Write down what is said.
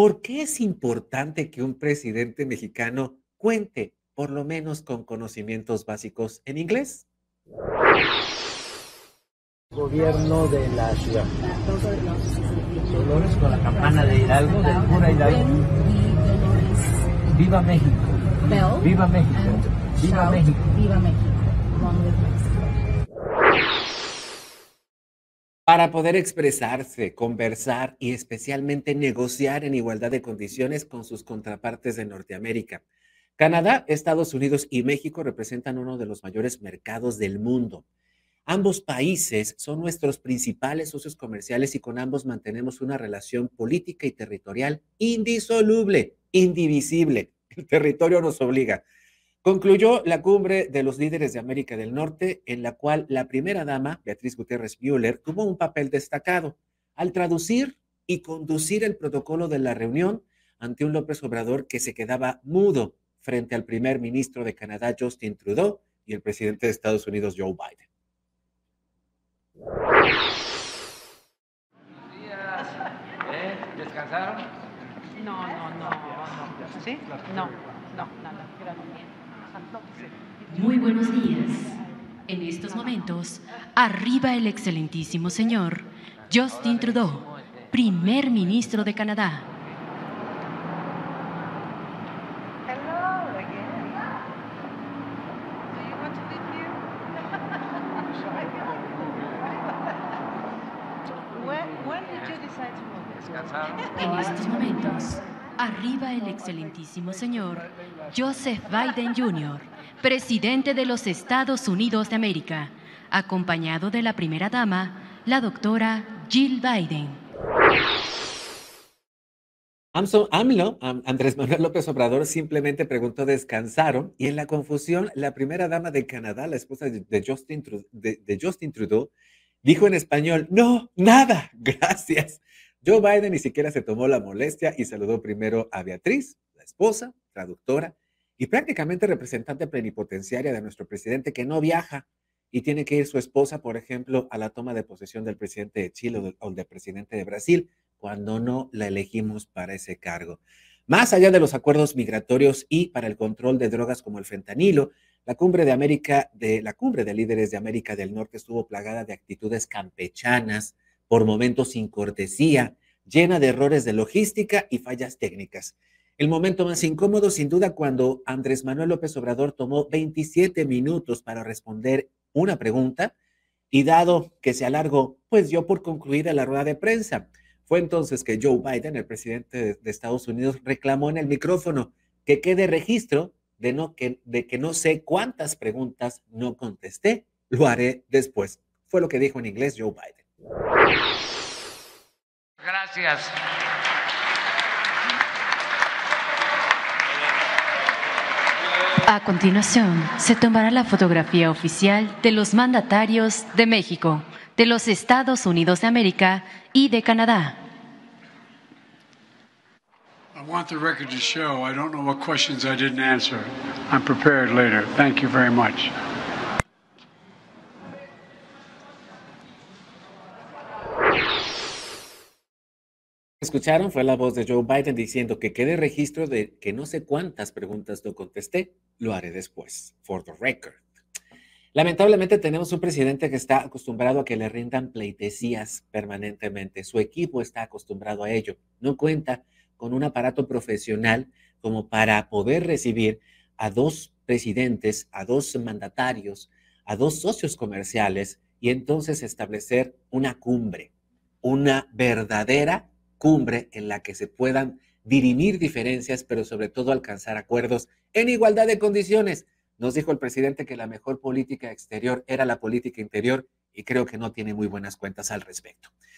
¿Por qué es importante que un presidente mexicano cuente por lo menos con conocimientos básicos en inglés? Gobierno de la ciudad. Dolores con la campana de Hidalgo, del cura Hidalgo. Viva México. Viva México. Viva México. Viva México. Para poder expresarse, conversar y especialmente negociar en igualdad de condiciones con sus contrapartes de Norteamérica. Canadá, Estados Unidos y México representan uno de los mayores mercados del mundo. Ambos países son nuestros principales socios comerciales y con ambos mantenemos una relación política y territorial indisoluble, indivisible. El territorio nos obliga. Concluyó la cumbre de los líderes de América del Norte, en la cual la primera dama, Beatriz Gutiérrez Müller, tuvo un papel destacado al traducir y conducir el protocolo de la reunión ante un López Obrador que se quedaba mudo frente al primer ministro de Canadá, Justin Trudeau, y el presidente de Estados Unidos, Joe Biden. ¿Eh? ¿Descansaron? No, no, no, no. ¿Sí? No, no, nada. Muy buenos días. En estos momentos, arriba el excelentísimo señor Justin Trudeau, primer ministro de Canadá. En estos momentos, arriba el excelentísimo señor Joseph Biden Jr., presidente de los Estados Unidos de América, acompañado de la primera dama, la doctora Jill Biden. AMLO, Am- Andrés Manuel López Obrador, simplemente preguntó, ¿descansaron? Y en la confusión, la primera dama de Canadá, la esposa de, Justin, Tru- de- de Justin Trudeau, dijo en español, no, nada, gracias. Joe Biden ni siquiera se tomó la molestia y saludó primero a Beatriz, la esposa, traductora y prácticamente representante plenipotenciaria de nuestro presidente que no viaja y tiene que ir su esposa, por ejemplo, a la toma de posesión del presidente de Chile o del- presidente de Brasil cuando no la elegimos para ese cargo. Más allá de los acuerdos migratorios y para el control de drogas como el fentanilo, la cumbre de América de la cumbre de líderes de América del Norte estuvo plagada de actitudes campechanas, por momentos sin cortesía, llena de errores de logística y fallas técnicas. El momento más incómodo, sin duda, cuando Andrés Manuel López Obrador tomó 27 minutos para responder una pregunta y dado que se alargó, pues dio por concluida la rueda de prensa. Fue entonces que Joe Biden, el presidente de, Estados Unidos, reclamó en el micrófono que quede registro de, no, que, de que no sé cuántas preguntas no contesté. Lo haré después. Fue lo que dijo en inglés Joe Biden. Gracias. A continuación, se tomará la fotografía oficial de los mandatarios de México, de los Estados Unidos de América y de Canadá. I want the record to show I don't know what questions I didn't answer. I'm prepared later. Thank you very much. Escucharon, fue la voz de Joe Biden diciendo que quede registro de que no sé cuántas preguntas no contesté, lo haré después, for the record. Lamentablemente tenemos un presidente que está acostumbrado a que le rindan pleitesías permanentemente. Su equipo está acostumbrado a ello. No cuenta con un aparato profesional como para poder recibir a dos presidentes, a dos mandatarios, a dos socios comerciales y entonces establecer una cumbre, una verdadera cumbre en la que se puedan dirimir diferencias, pero sobre todo alcanzar acuerdos en igualdad de condiciones. Nos dijo el presidente que la mejor política exterior era la política interior y creo que no tiene muy buenas cuentas al respecto.